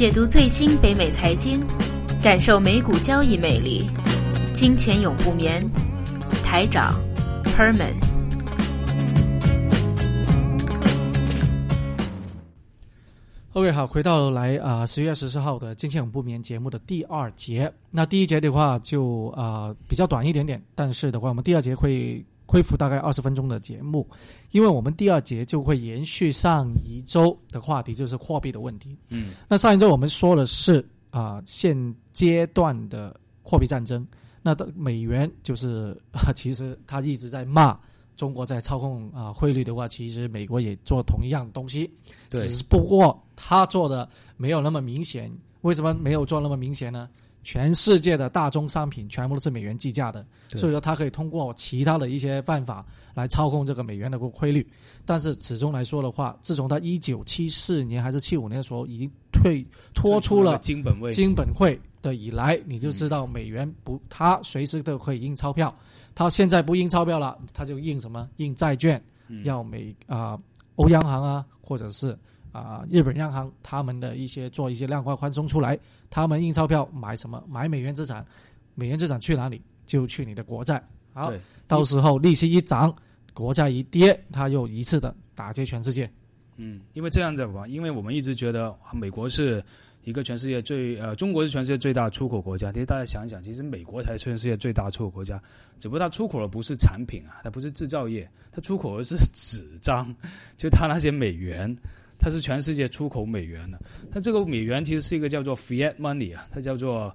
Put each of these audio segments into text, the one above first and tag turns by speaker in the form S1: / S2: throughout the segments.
S1: 解读最新北美财经，感受美股交易魅力。金钱永不眠，台长 Herman。
S2: OK，好，回到来啊，十、月十四号的《金钱永不眠》节目的第二节。那第一节的话就啊比较短一点点，但是的话，我们第二节会恢复大概二十分钟的节目，因为我们第二节就会延续上一周的话题，就是货币的问题。
S3: 嗯，
S2: 那上一周我们说的是啊现阶段的货币战争，那的美元就是啊，其实他一直在骂中国在操控啊汇率的话，其实美国也做同一样的东西。
S3: 对
S2: 只不过他做的没有那么明显。为什么没有做那么明显呢？全世界的大宗商品全部都是美元计价的，所以说它可以通过其他的一些办法来操控这个美元的汇率。但是始终来说的话，自从它一九七四年还是七五年的时候已经退脱出了
S3: 金本位，
S2: 金本会的以来，你就知道美元不，它随时都可以印钞票。它现在不印钞票了，它就印什么？印债券，
S3: 嗯
S2: 要美啊、欧央行啊，或者是啊、日本央行他们的一些做一些量化宽松出来，他们印钞票买什么？买美元资产，美元资产去哪里？就去你的国债。好，到时候利息一涨，国债一跌，它又一次的打击全世界。
S3: 嗯，因为这样子吧，因为我们一直觉得啊美国是一个全世界最呃，中国是全世界最大出口国家。其实大家想一想，其实美国才是全世界最大出口国家，只不过它出口的不是产品啊，它不是制造业，它出口的是纸张，就它那些美元。它是全世界出口美元的，它这个美元其实是一个叫做 fiat money 啊，它叫做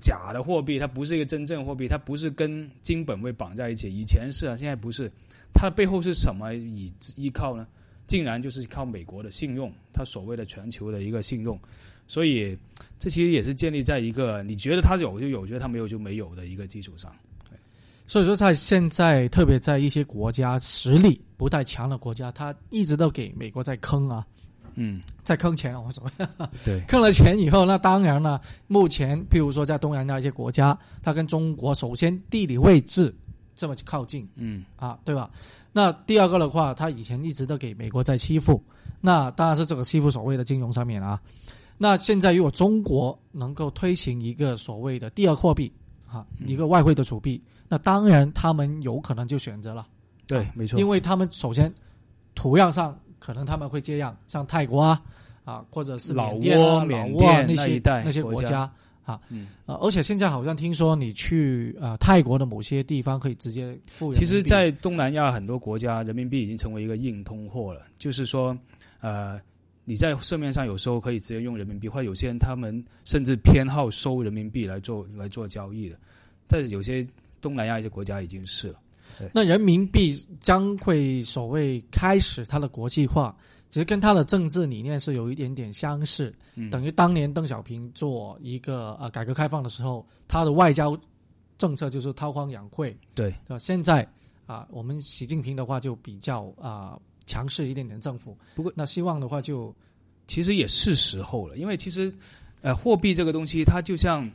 S3: 假的货币，它不是一个真正货币，它不是跟金本位绑在一起。以前是啊，现在不是。它背后是什么以依靠呢？竟然就是靠美国的信用，它所谓的全球的一个信用，所以这其实也是建立在一个你觉得它有就有，觉得它没有就没有的一个基础上。
S2: 所以说，在现在，特别在一些国家实力不太强的国家，他一直都给美国在坑啊，
S3: 嗯，
S2: 在坑钱啊，我所谓。
S3: 对，
S2: 坑了钱以后，那当然了，目前譬如说在东南亚一些国家，它跟中国首先地理位置这么靠近。
S3: 嗯，
S2: 啊，对吧？那第二个的话，他以前一直都给美国在欺负，那当然是这个欺负所谓的金融上面啊。那现在如果中国能够推行一个所谓的第二货币啊，一个外汇的储备，那当然他们有可能就选择了。
S3: 对，没错，
S2: 因为他们首先图样上可能他们会这样，像泰国啊啊，或者是
S3: 老
S2: 缅甸啊、
S3: 挝
S2: 老
S3: 缅甸
S2: 那些
S3: 那
S2: 些
S3: 国家
S2: 啊，
S3: 嗯
S2: 呃，而且现在好像听说你去呃泰国的某些地方可以直接付。
S3: 其实，在东南亚很多国家，人民币已经成为一个硬通货了。就是说，呃，你在市面上有时候可以直接用人民币，或者有些人他们甚至偏好收人民币来做来做交易的。但是有些东南亚一些国家已经是了。
S2: 那人民币将会所谓开始它的国际化，其实跟它的政治理念是有一点点相似。
S3: 嗯
S2: 等于当年邓小平做一个呃改革开放的时候，他的外交政策就是韬光养晦，
S3: 对，
S2: 对吧？现在啊、我们习近平的话就比较啊、强势一点点政府。
S3: 不过
S2: 那希望的话就
S3: 其实也是时候了，因为其实，呃，货币这个东西，它就像，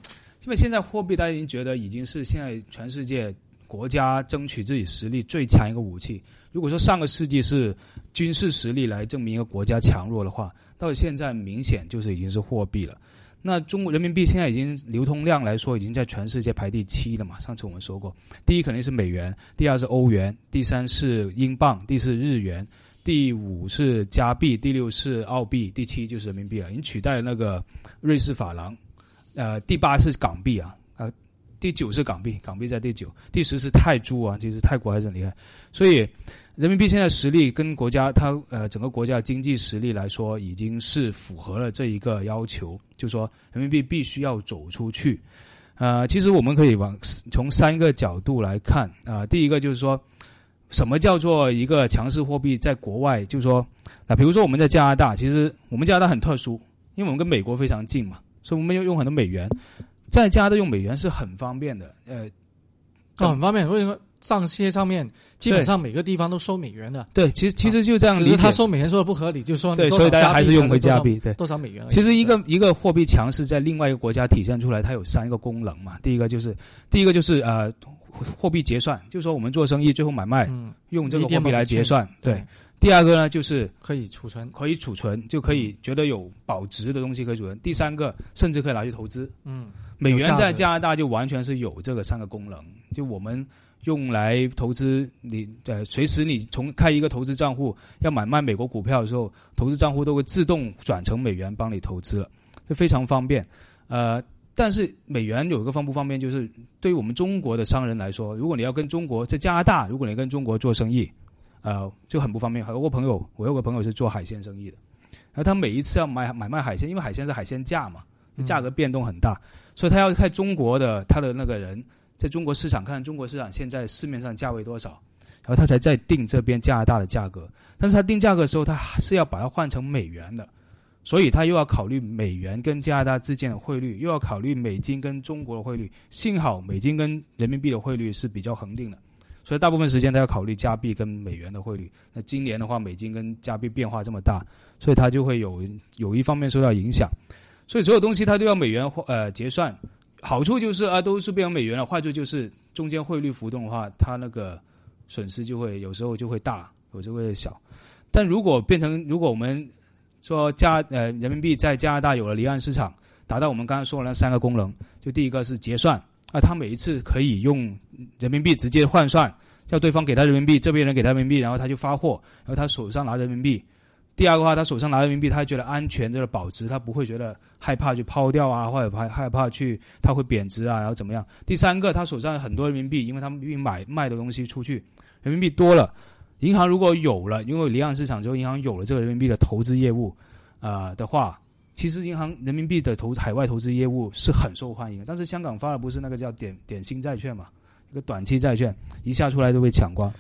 S3: 因为现在货币大家已经觉得已经是现在全世界国家争取自己实力最强一个武器。如果说上个世纪是军事实力来证明一个国家强弱的话，到现在明显就是已经是货币了。那中国人民币现在已经流通量来说，已经在全世界排第七了嘛？上次我们说过，第一肯定是美元，第二是欧元，第三是英镑，第四日元，第五是加币，第六是澳币，第七就是人民币了，已经取代了那个瑞士法郎。呃，第八是港币啊，呃，第九是港币，港币在第九，第十是泰铢啊，其实泰国还是很厉害。所以人民币现在实力跟国家它呃整个国家经济实力来说，已经是符合了这一个要求，就说人民币必须要走出去。呃，其实我们可以往从三个角度来看啊、第一个就是说。什么叫做一个强势货币？在国外，就是说，啊，比如说我们在加拿大，其实我们加拿大很特殊，因为我们跟美国非常近嘛，所以我们要用很多美元，在家的用美元是很方便的。呃，
S2: 哦很方便。为什么上些上面基本上每个地方都收美元的？
S3: 对，其实其实就这样理解。
S2: 他收美元说的不合理，就是说
S3: 对，所以大家还是用回加币。对，
S2: 多少美元？
S3: 其实一个一个货币强势在另外一个国家体现出来，它有三个功能嘛。第一个就是第一个就是呃货币结算，就是说我们做生意最后买卖
S2: 嗯，
S3: 用这个货币来结算。对，第二个呢就是
S2: 可以储存，
S3: 可以储存，就可以觉得有保值的东西可以储存。第三个甚至可以拿去投资。
S2: 嗯，
S3: 美元在加拿大就完全是有这个三个功能，就我们用来投资，你呃随时你从开一个投资账户要买卖美国股票的时候，投资账户都会自动转成美元帮你投资了，这非常方便。呃，但是美元有一个方不方便，就是对于我们中国的商人来说，如果你要跟中国在加拿大，如果你跟中国做生意，呃，就很不方便。有个朋友，我有个朋友是做海鲜生意的，然后他每一次要买买卖海鲜，因为海鲜是海鲜价嘛，价格变动很大，所以他要看中国的他的那个人在中国市场看中国市场现在市面上价位多少，然后他才再定这边加拿大的价格。但是他定价格的时候，他还是要把它换成美元的，所以他又要考虑美元跟加拿大之间的汇率，又要考虑美金跟中国的汇率。幸好美金跟人民币的汇率是比较恒定的，所以大部分时间他要考虑加币跟美元的汇率。那今年的话，美金跟加币变化这么大，所以他就会有有一方面受到影响。所以所有东西他都要美元呃结算，好处就是啊都是变成美元了，坏处就是中间汇率浮动的话，它那个损失就会有时候就会大，有时候会小。但如果变成如果我们说加呃人民币在加拿大有了离岸市场，达到我们刚刚说的那三个功能，就第一个是结算啊，他每一次可以用人民币直接换算，叫对方给他人民币，这边人给他人民币，然后他就发货，然后他手上拿人民币。第二个话，他手上拿人民币，他觉得安全，这个保值，他不会觉得害怕去抛掉啊，或者害害怕去它会贬值啊，然后怎么样？第三个，他手上很多人民币，因为他们并买卖的东西出去，人民币多了，银行如果有了，因为离岸市场之后，银行有了这个人民币的投资业务，啊、的话，其实银行人民币的投海外投资业务是很受欢迎的。但是香港发的不是那个叫点点心债券嘛，一个短期债券，一下出来就被抢光。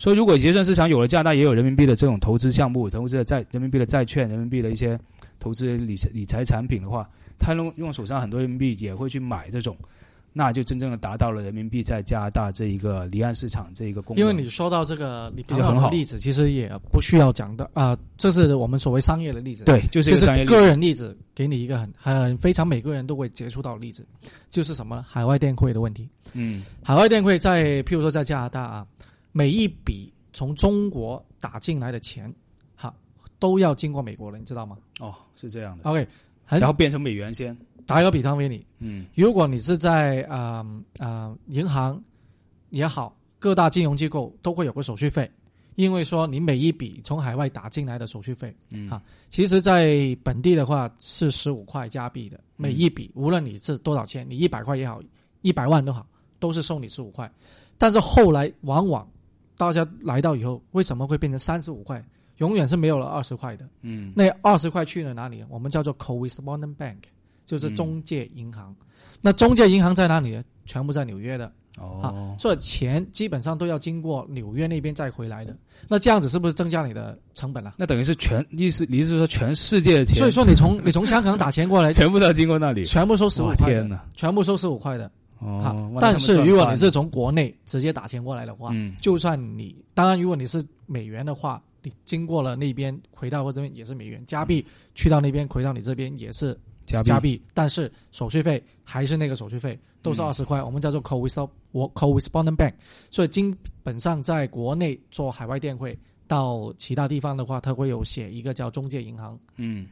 S3: 所以，如果结算市场有了加拿大也有人民币的这种投资项目、投资的债、人民币的债券、人民币的一些投资理财理财产品的话，他用用手上很多人民币也会去买这种，那就真正的达到了人民币在加拿大这一个离岸市场这一个功能。
S2: 因为你说到这个你
S3: 很好
S2: 的例子，其实也不需要讲的啊、这是我们所谓商业的例子。
S3: 对，就是一个商业例子
S2: 个人例子，给你一个很很非常每个人都会接触到的例子，就是什么呢？海外电汇的问题。
S3: 嗯
S2: 海外电汇在，譬如说在加拿大啊，每一笔从中国打进来的钱，哈，都要经过美国了，你知道吗
S3: 哦，是这样的。
S2: ？OK，
S3: 然后变成美元先。
S2: 打一个比方给你，
S3: 嗯
S2: 如果你是在啊啊、银行也好，各大金融机构都会有个手续费，因为说你每一笔从海外打进来的手续费，
S3: 嗯
S2: 啊其实在本地的话是十五块加币的，每一笔，无论你是多少钱，你一百块也好，一百万都好，都是收你十五块。但是后来往往大家来到以后，为什么会变成三十五块？永远是没有了二十块的。
S3: 嗯
S2: 那二十块去了哪里？我们叫做 correspondent bank，就是
S3: 嗯
S2: 中介银行。那中介银行在哪里呢？全部在纽约的
S3: 哦
S2: 啊，所以钱基本上都要经过纽约那边再回来的。那这样子是不是增加你的成本了、
S3: 那等于是全意思，你是说全世界的钱，
S2: 所以说你从你从香港打钱过来，
S3: 全部都要经过那里。
S2: 全部收十五块的！全部收十五块的。但是如果你，是从国内直接打钱过来的话，就算你当然如果你是美元的话，你经过了那边回到我这边也是美元，加币去到那边回到你这边也是
S3: 加
S2: 加币，但是手续费还是那个手续费，都是
S3: 嗯。
S2: 二十块，我们叫做 co correspondent bank。所以基本上在国内做海外电汇到其他地方的话，它会有写一个叫中介银行。
S3: 嗯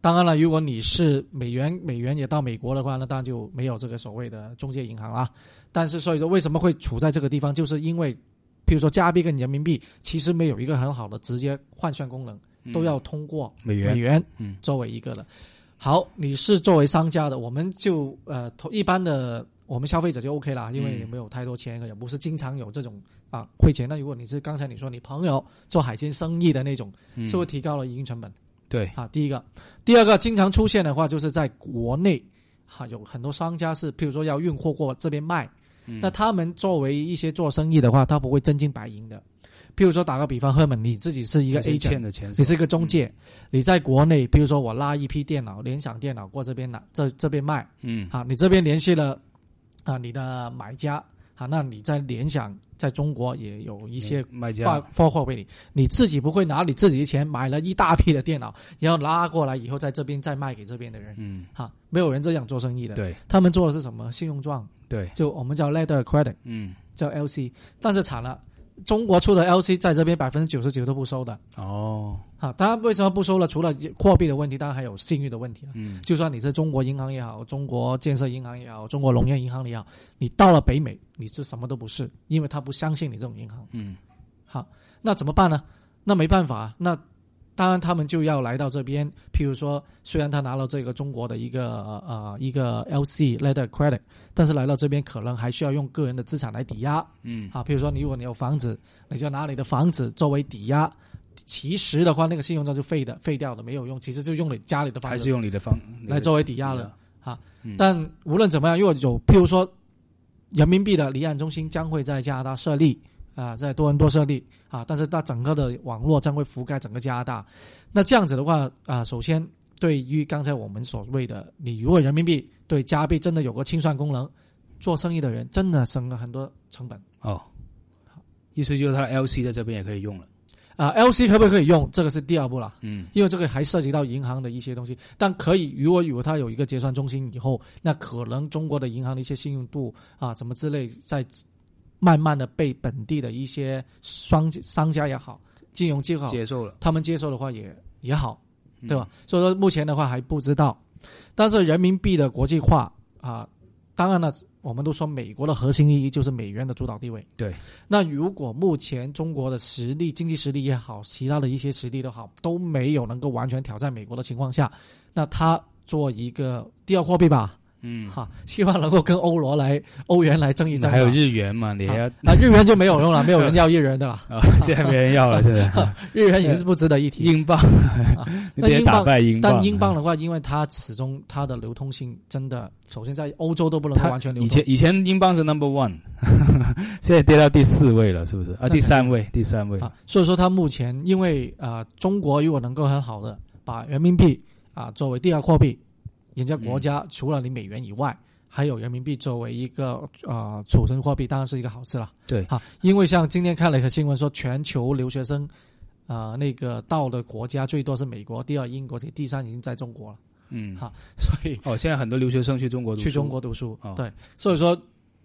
S2: 当然了，如果你是美元美元也到美国的话，那当然就没有这个所谓的中介银行啦。但是所以说为什么会处在这个地方，就是因为譬如说加币跟人民币其实没有一个很好的直接换算功能，
S3: 嗯
S2: 都要通过
S3: 美元
S2: 美元
S3: 嗯
S2: 作为一个的。好，你是作为商家的，我们就呃投一般的我们消费者就 OK 啦，因为
S3: 嗯
S2: 你没有太多钱，也不是经常有这种啊汇钱。那如果你是刚才你说你朋友做海鲜生意的那种，
S3: 是不
S2: 是会提高了营运成本。
S3: 对。
S2: 啊，第一个，第二个经常出现的话，就是在国内，哈、有很多商家是，譬如说要运货过这边卖，
S3: 嗯。
S2: 那他们作为一些做生意的话，他不会真金白银的。譬如说打个比方，赫本你自己是一个 agent，
S3: 欠的钱，
S2: 你是一个中介，你在国内，譬如说我拉一批电脑，联想电脑过这边拿，这这边卖，
S3: 嗯。
S2: 啊，你这边联系了啊你的买家，啊，那你在联想在中国也有一些
S3: 卖
S2: 发
S3: 家
S2: 发货给你，你自己不会拿你自己的钱买了一大批的电脑，然后拉过来以后在这边再卖给这边的人，
S3: 嗯
S2: 哈，没有人这样做生意的。
S3: 对
S2: 他们做的是什么？信用状，
S3: 对
S2: 就我们叫 letter credit，
S3: 嗯
S2: 叫 LC。但是惨了，中国出的 LC 在这边百分之九十九都不收的。
S3: 哦，
S2: 好，当然为什么不收了？除了货币的问题，当然还有信誉的问题啊。
S3: 嗯，
S2: 就算你是中国银行也好，中国建设银行也好，中国农业银行也好，你到了北美，你是什么都不是，因为他不相信你这种银行。
S3: 嗯，
S2: 好，那怎么办呢？那没办法，那当然他们就要来到这边。譬如说，虽然他拿了这个中国的一个呃一个 LC letter credit，但是来到这边可能还需要用个人的资产来抵押。
S3: 嗯，
S2: 啊，譬如说你如果你有房子，你就拿你的房子作为抵押。其实的话，那个信用证就废的，废掉的没有用。其实就用你家里的房子，
S3: 还是用你的房
S2: 来作为抵押了啊。
S3: 嗯
S2: 但无论怎么样，如果有譬如说人民币的离岸中心将会在加拿大设立啊，在多伦多设立啊，但是它整个的网络将会覆盖整个加拿大。那这样子的话啊，首先对于刚才我们所谓的，你如果人民币对加币真的有个清算功能，做生意的人真的省了很多成本。
S3: 哦，意思就是它的 LC 在这边也可以用了。
S2: 啊，LC 可不可以用？这个是第二步了。
S3: 嗯
S2: 因为这个还涉及到银行的一些东西，但可以，如果如果它有一个结算中心以后，那可能中国的银行的一些信用度啊，怎么之类，在慢慢的被本地的一些商商家也好，金融机构
S3: 接受了，
S2: 他们接受的话也也好，对吧？
S3: 嗯？
S2: 所以说目前的话还不知道，但是人民币的国际化啊，当然了，我们都说美国的核心利益就是美元的主导地位。
S3: 对，
S2: 那如果目前中国的实力、经济实力也好，其他的一些实力都好，都没有能够完全挑战美国的情况下，那它做一个第二货币吧，
S3: 嗯，
S2: 哈，希望能够跟欧罗来、欧元来争一争。
S3: 还有日元嘛，你还要
S2: 那日元就没有用了，没有人要日元的了，
S3: 啊，现在没人要了，现在
S2: 日元也是不值得一提。
S3: 英镑，你得
S2: 那英镑。但英镑的话，因为它始终它的流通性真的，首先在欧洲都不能完全流通。
S3: 以前以前英镑是 number one，现在跌到第四位了，是不是？啊，第三位，第三位。
S2: 啊，所以说它目前因为啊，中国如果能够很好的把人民币啊作为第二货币，人家国家除了你美元以外，还有人民币作为一个呃储存货币，当然是一个好事了。
S3: 对。
S2: 啊，因为像今天看了一个新闻说，全球留学生呃那个到的国家最多是美国，第二英国，第三已经在中国了。
S3: 嗯，
S2: 好 所以
S3: 哦，现在很多留学生去中国读书。
S2: 去中国读书，
S3: 哦。
S2: 对，所以说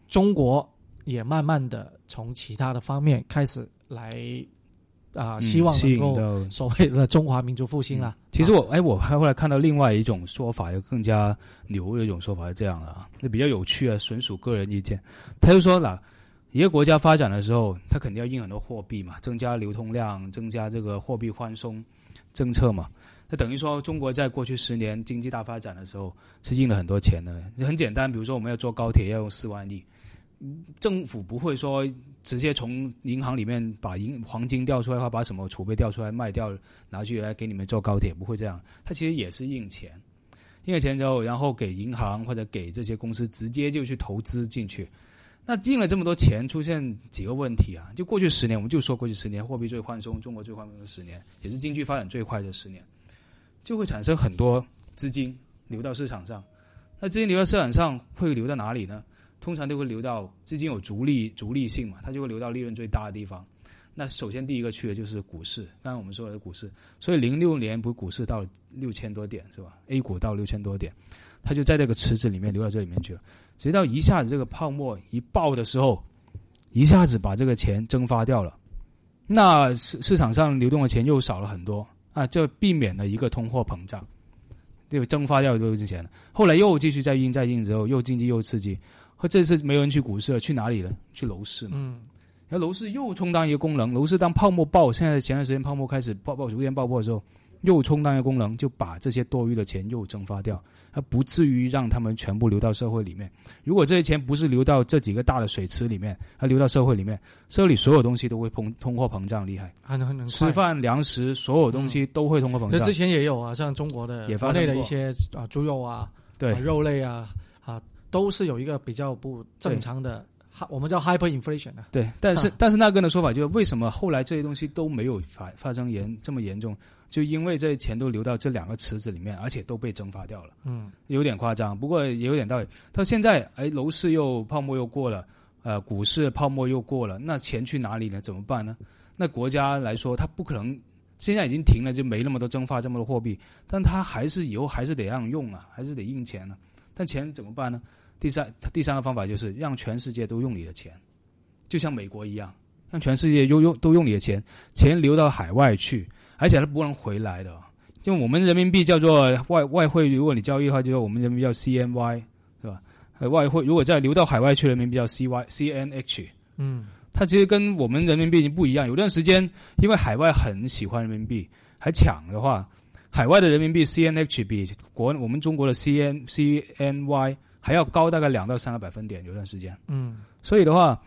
S2: 中国也慢慢的从其他的方面开始来啊、
S3: 嗯
S2: 希望
S3: 吸
S2: 能够
S3: 引到
S2: 所谓的中华民族复兴了。
S3: 其实我哎，我还后来看到另外一种说法，有更加牛的一种说法是这样的啊，那比较有趣啊，纯属个人意见。他就说了，一个国家发展的时候，它肯定要印很多货币嘛，增加流通量，增加这个货币宽松政策嘛。那等于说，中国在过去十年经济大发展的时候，是印了很多钱的。很简单，比如说我们要坐高铁要用四万亿，政府不会说直接从银行里面把银黄金调出来，或把什么储备调出来卖掉，拿去来给你们坐高铁，不会这样。它其实也是印钱，印了钱之后，然后给银行或者给这些公司直接就去投资进去。那印了这么多钱，出现几个问题啊？就过去十年，我们就说过去十年货币最宽松，中国最宽松的十年，也是经济发展最快的十年，就会产生很多资金流到市场上。那资金流到市场上会流到哪里呢？通常都会流到资金有逐利逐利性嘛，它就会流到利润最大的地方。那首先第一个去的就是股市，刚刚我们说的股市，所以零六年不是股市到六千多点是吧？A 股到六千多点，它就在这个池子里面流到这里面去了。直到一下子这个泡沫一爆的时候，一下子把这个钱蒸发掉了，那市市场上流动的钱又少了很多啊，就避免了一个通货膨胀，就蒸发掉都是钱了。后来又继续再印再印之后，又经济又刺激，和这次没有人去股市了，去哪里了？去楼市嘛。
S2: 嗯，
S3: 然后楼市又充当一个功能，楼市当泡沫爆，现在前段时间泡沫开始爆爆逐渐爆破的时候，又充当一个功能，就把这些多余的钱又蒸发掉，而不至于让他们全部流到社会里面。如果这些钱不是流到这几个大的水池里面，它流到社会里面，社会里所有东西都会通通货膨胀厉害，
S2: 很很能
S3: 吃饭、粮食所有东西都会通货膨胀。
S2: 这之前也有啊，像中国的
S3: 也发
S2: 国内的一些啊猪肉啊、
S3: 对
S2: 啊肉类啊啊，都是有一个比较不正常的，哈我们叫 hyperinflation 的。
S3: 对，但是、
S2: 啊
S3: 但是那个人的说法就是，为什么后来这些东西都没有发发生严这么严重？就因为这些钱都流到这两个池子里面，而且都被蒸发掉了，
S2: 嗯
S3: 有点夸张，不过也有点道理。到现在，哎，楼市又泡沫又过了，呃，股市泡沫又过了，那钱去哪里呢？怎么办呢？那国家来说，它不可能现在已经停了，就没那么多蒸发这么多货币，但它还是以后还是得让用啊，还是得印钱呢、但钱怎么办呢？第三，第三个方法就是让全世界都用你的钱，就像美国一样，让全世界用用都用你的钱，钱流到海外去，而且它不能回来的。就我们人民币叫做外外汇，如果你交易的话，就我们人民币叫 CNY，是吧？呃，外汇如果再流到海外去，人民币叫 CY CNH。
S2: 嗯
S3: 它其实跟我们人民币已经不一样。有段时间，因为海外很喜欢人民币，还抢的话，海外的人民币 CNH 比国我们中国的 CN CNY 还要高大概两到三个百分点。有段时间，
S2: 嗯
S3: 所以的话，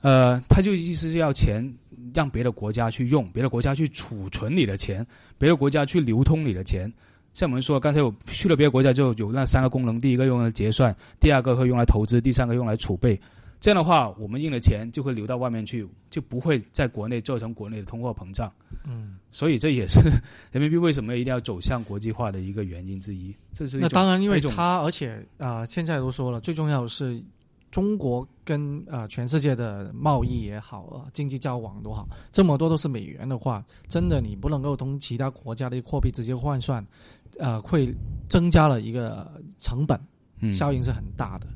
S3: 呃，他就意思是要钱让别的国家去用，别的国家去储存你的钱，别的国家去流通你的钱。像我们说，刚才我去了别的国家就有那三个功能：第一个用来结算，第二个会用来投资，第三个用来储备。这样的话，我们印的钱就会流到外面去，就不会在国内造成国内的通货膨胀。
S2: 嗯。
S3: 所以这也是 人民币为什么一定要走向国际化的一个原因之一。这是
S2: 那当然，因为它，而且啊、呃现在都说了，最重要的是中国跟呃全世界的贸易也好啊、经济交往都好，这么多都是美元的话，真的你不能够同其他国家的货币直接换算，呃，会增加了一个成本，
S3: 嗯
S2: 效应是很大的。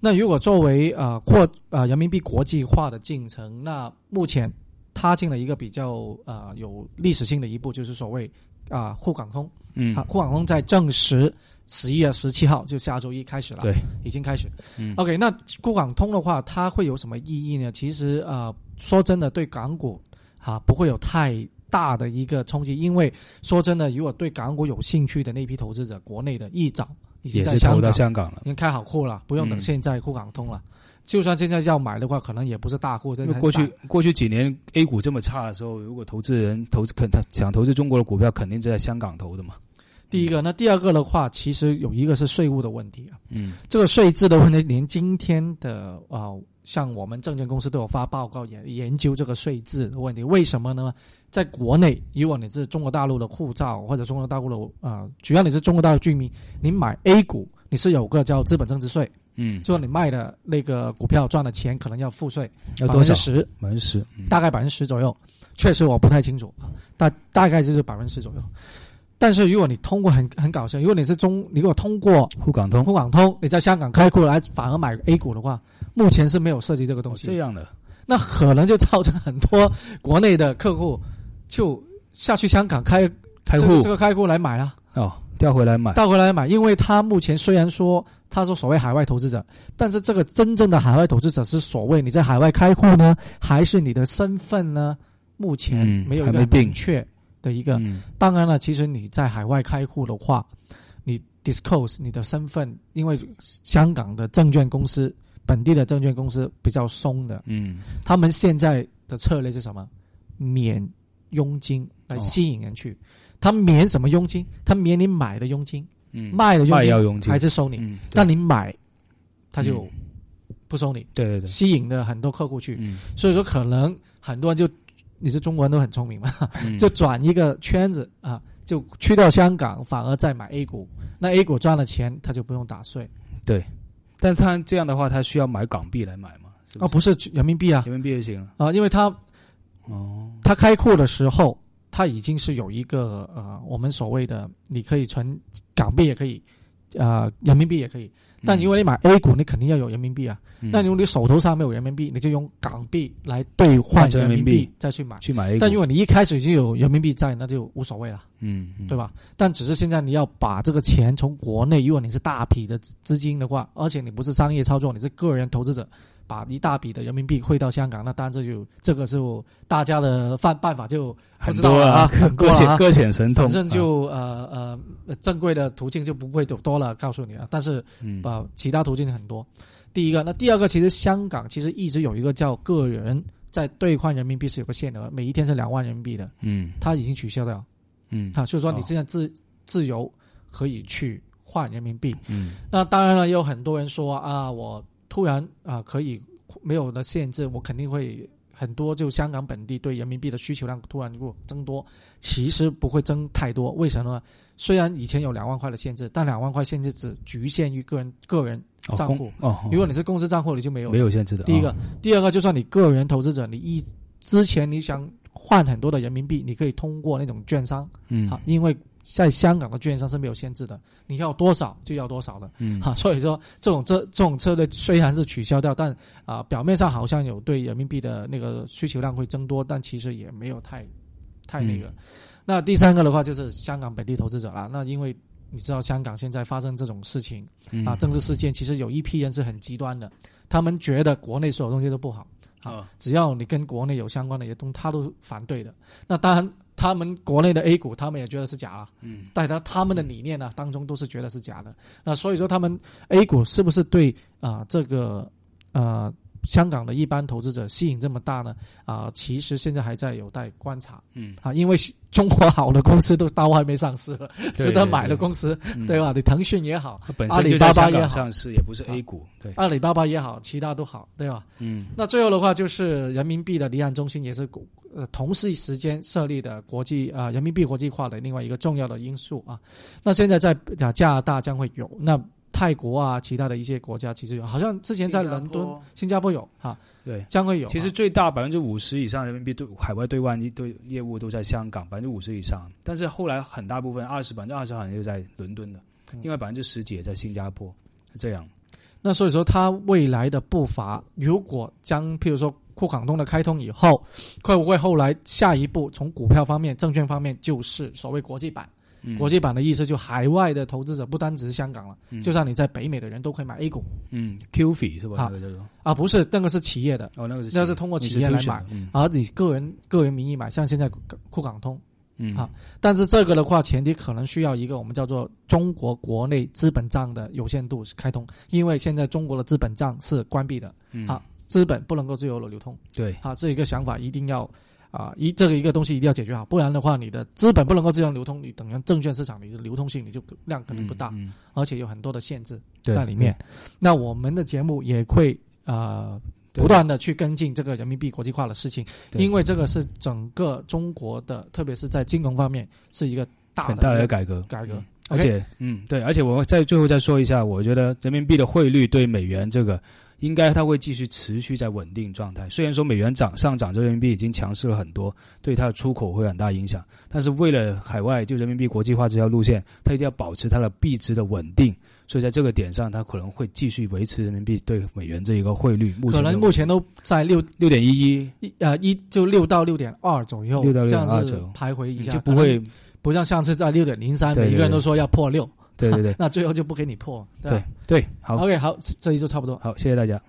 S2: 那如果作为呃扩呃人民币国际化的进程，那目前踏进了一个比较呃有历史性的一步，就是所谓啊沪港通。
S3: 嗯
S2: 好，沪港通在证实十一月十七号，就下周一开始了，
S3: 对，
S2: 已经开始。
S3: 嗯
S2: OK，那沪港通的话，它会有什么意义呢？其实呃，说真的，对港股啊不会有太大的一个冲击，因为说真的，如果对港股有兴趣的那批投资者，国内的一早已经
S3: 也是投到
S2: 在香港
S3: 香港了
S2: 已。经开好户了，不用等
S3: 嗯
S2: 现在沪港通了。就算现在要买的话，可能也不是大户，在
S3: 过去过去几年 A 股这么差的时候，如果投资人投资肯他想投资中国的股票，肯定是在香港投的嘛。
S2: 第一个，那第二个的话，其实有一个是税务的问题啊。
S3: 嗯
S2: 这个税制的问题，连今天的啊、呃像我们证券公司都有发报告研研究这个税制的问题。为什么呢？在国内，如果你是中国大陆的护照或者中国大陆的啊、呃主要你是中国大陆居民，你买 A 股，你是有个叫资本增值税，
S3: 嗯，
S2: 就说你卖的那个股票赚的钱可能要付税，百
S3: 要多少？
S2: 十，
S3: 百分之十。嗯
S2: 大概百分之十左右，确实我不太清楚啊，大大概就是百分之十左右。但是如果你通过很很搞笑，如果你是中，你如果通过
S3: 沪港通。
S2: 沪港通，你在香港开户来反而买 A 股的话，目前是没有涉及这个东西，
S3: 哦这样的，
S2: 那可能就造成很多国内的客户就下去香港开
S3: 开户。
S2: 这个这个开户来买啊，
S3: 哦，调回来买。
S2: 调回来买，因为他目前虽然说他说所谓海外投资者，但是这个真正的海外投资者是所谓你在海外开户呢，还是你的身份呢？目前
S3: 嗯
S2: 没有一个很
S3: 还没定。
S2: 明确的一个。
S3: 嗯。
S2: 当然了，其实你在海外开户的话，你 disclose 你的身份，因为香港的证券公司、本地的证券公司比较松的，
S3: 嗯。
S2: 他们现在的策略是什么？免佣金来
S3: 哦。
S2: 吸引人去。他免什么佣金？他免你买的佣金，
S3: 嗯，
S2: 卖的佣金还是收你，
S3: 嗯，
S2: 但你买他就
S3: 嗯。
S2: 不收你，
S3: 对对对，
S2: 吸引了很多客户去。
S3: 嗯。
S2: 所以说，可能很多人就你是中国人都很聪明嘛，
S3: 嗯
S2: 就转一个圈子啊，就去掉香港，反而再买 A 股。那 A 股赚了钱，他就不用打税
S3: 对，但他这样的话，他需要买港币来买嘛？是
S2: 哦，不是人民币啊
S3: 人民币就行了。
S2: 啊，因为他
S3: 哦，
S2: 他开户的时候，他已经是有一个呃，我们所谓的你可以存港币也可以，呃，人民币也可以。但如果你买 A 股，你肯定要有人民币啊。
S3: 嗯
S2: 那如果你手头上没有人民币，你就用港币来兑换人民
S3: 币
S2: 币再去买。
S3: 去买 A 股，
S2: 但如果你一开始就有人民币在，那就无所谓了，
S3: 嗯，嗯
S2: 对？吧？但只是现在你要把这个钱从国内，如果你是大批的资资金的话，而且你不是商业操作，你是个人投资者，把一大笔的人民币汇到香港，那当然这就这个就大家的办办法就不
S3: 很
S2: 知道了
S3: 多啊，
S2: 很多
S3: 各显。各显神通，
S2: 反正就呃呃正规的途径就不会走多了，告诉你啊。但是
S3: 嗯
S2: 呃其他途径很多。第一个，那第二个，其实香港其实一直有一个叫个人在兑换人民币是有个限额，每一天是两万人民币的，
S3: 嗯
S2: 它已经取消掉。
S3: 嗯
S2: 啊，就是说你
S3: 哦
S2: 现在自、自由可以去换人民币。
S3: 嗯
S2: 那当然了，也有很多人说啊，我突然啊可以没有了限制，我肯定会很多就香港本地对人民币的需求量突然就增多，其实不会增太多。为什么呢？虽然以前有两万块的限制，但两万块限制只局限于个人个人账户。
S3: 哦，
S2: 如果你是公司账户，你就没有
S3: 没有限制的，
S2: 第一个
S3: 哦，
S2: 第二个，就算你个人投资者，你一之前你想换很多的人民币，你可以通过那种券商
S3: 嗯
S2: 好，因为在香港的券商是没有限制的，你要多少就要多少的。
S3: 嗯
S2: 哈，所以说这种这这种策略虽然是取消掉，但啊、表面上好像有对人民币的那个需求量会增多，但其实也没有太太那个。
S3: 嗯
S2: 那第三个的话就是香港本地投资者啦，那因为你知道香港现在发生这种事情
S3: 嗯
S2: 啊，政治事件，其实有一批人是很极端的，他们觉得国内所有东西都不好，
S3: 啊
S2: 只要你跟国内有相关的一些东，他都反对的。那当然，他们国内的 A 股，他们也觉得是假了。
S3: 嗯
S2: 在他他们的理念呢当中都是觉得是假的。那所以说，他们 A 股是不是对啊、这个呃香港的一般投资者吸引这么大呢？啊、其实现在还在有待观察
S3: 嗯，
S2: 啊，因为中国好的公司都到外面上市了，
S3: 对
S2: 值得买的公司，
S3: 嗯
S2: 对吧？你腾讯也好，阿里巴巴也好
S3: 港上市，也不是 A 股，对，
S2: 阿里巴巴也好，其他都好，对吧？
S3: 嗯
S2: 那最后的话就是人民币的离岸中心也是国呃同时时间设立的国际啊、人民币国际化的另外一个重要的因素啊。那现在在啊加拿大将会有，那泰国啊其他的一些国家其实有，好像之前在伦敦
S3: 坡、
S2: 新加坡有哈，
S3: 对。
S2: 将会有啊。
S3: 其实最大百分之五十以上人民币对海外对外一对业务都在香港，百分之五十以上。但是后来很大部分二十百分之二十好像就在伦敦的，
S2: 嗯
S3: 另外百分之十几也在新加坡，这样。
S2: 那所以说，它未来的步伐，如果将譬如说沪港通的开通以后，会不会后来下一步从股票方面、证券方面就是所谓国际版？
S3: 嗯。
S2: 国际版的意思就海外的投资者不单只是香港了，
S3: 嗯。
S2: 就像你在北美的人都可以买 A 股。
S3: 嗯 Q 费是吧？
S2: 啊。不是那个是企业的，
S3: 哦，那个是
S2: 那是通过企业来买，
S3: 嗯。
S2: 而你个人个人名义买，像现在沪港通，
S3: 嗯。
S2: 好但是这个的话，前提可能需要一个我们叫做中国国内资本账的有限度开通，因为现在中国的资本账是关闭的，
S3: 嗯。
S2: 好资本不能够自由的流通。
S3: 对，
S2: 啊，这一个想法一定要啊，一这个一个东西一定要解决好，不然的话，你的资本不能够自由流通，你等于证券市场你的流通性你就量可能不大，
S3: 嗯，
S2: 而且有很多的限制在里面。那我们的节目也会啊。不断的去跟进这个人民币国际化的事情，因为这个是整个中国的，特别是在金融方面是一个大的
S3: 很大的一个改革，
S2: 改革
S3: 嗯。而且，嗯，对，而且我再最后再说一下，我觉得人民币的汇率对美元这个，应该它会继续持续在稳定状态。虽然说美元涨上涨，这人民币已经强势了很多，对它的出口会很大影响，但是为了海外就人民币国际化这条路线，它一定要保持它的币值的稳定。所以在这个点上，它可能会继续维持人民币对美元这一个汇率。目前
S2: 可能目前都在六
S3: 六点一一，
S2: 一呃一就六到六点二左右，
S3: 六到6.2
S2: 这样子
S3: 左右
S2: 徘徊一下，
S3: 就不会，
S2: 不像上次在六点零三，每一个人都说要破六，
S3: 对对对
S2: 那最后就不给你破，对吧
S3: 对对，好
S2: OK，好，这一就差不多。
S3: 好，谢谢大家。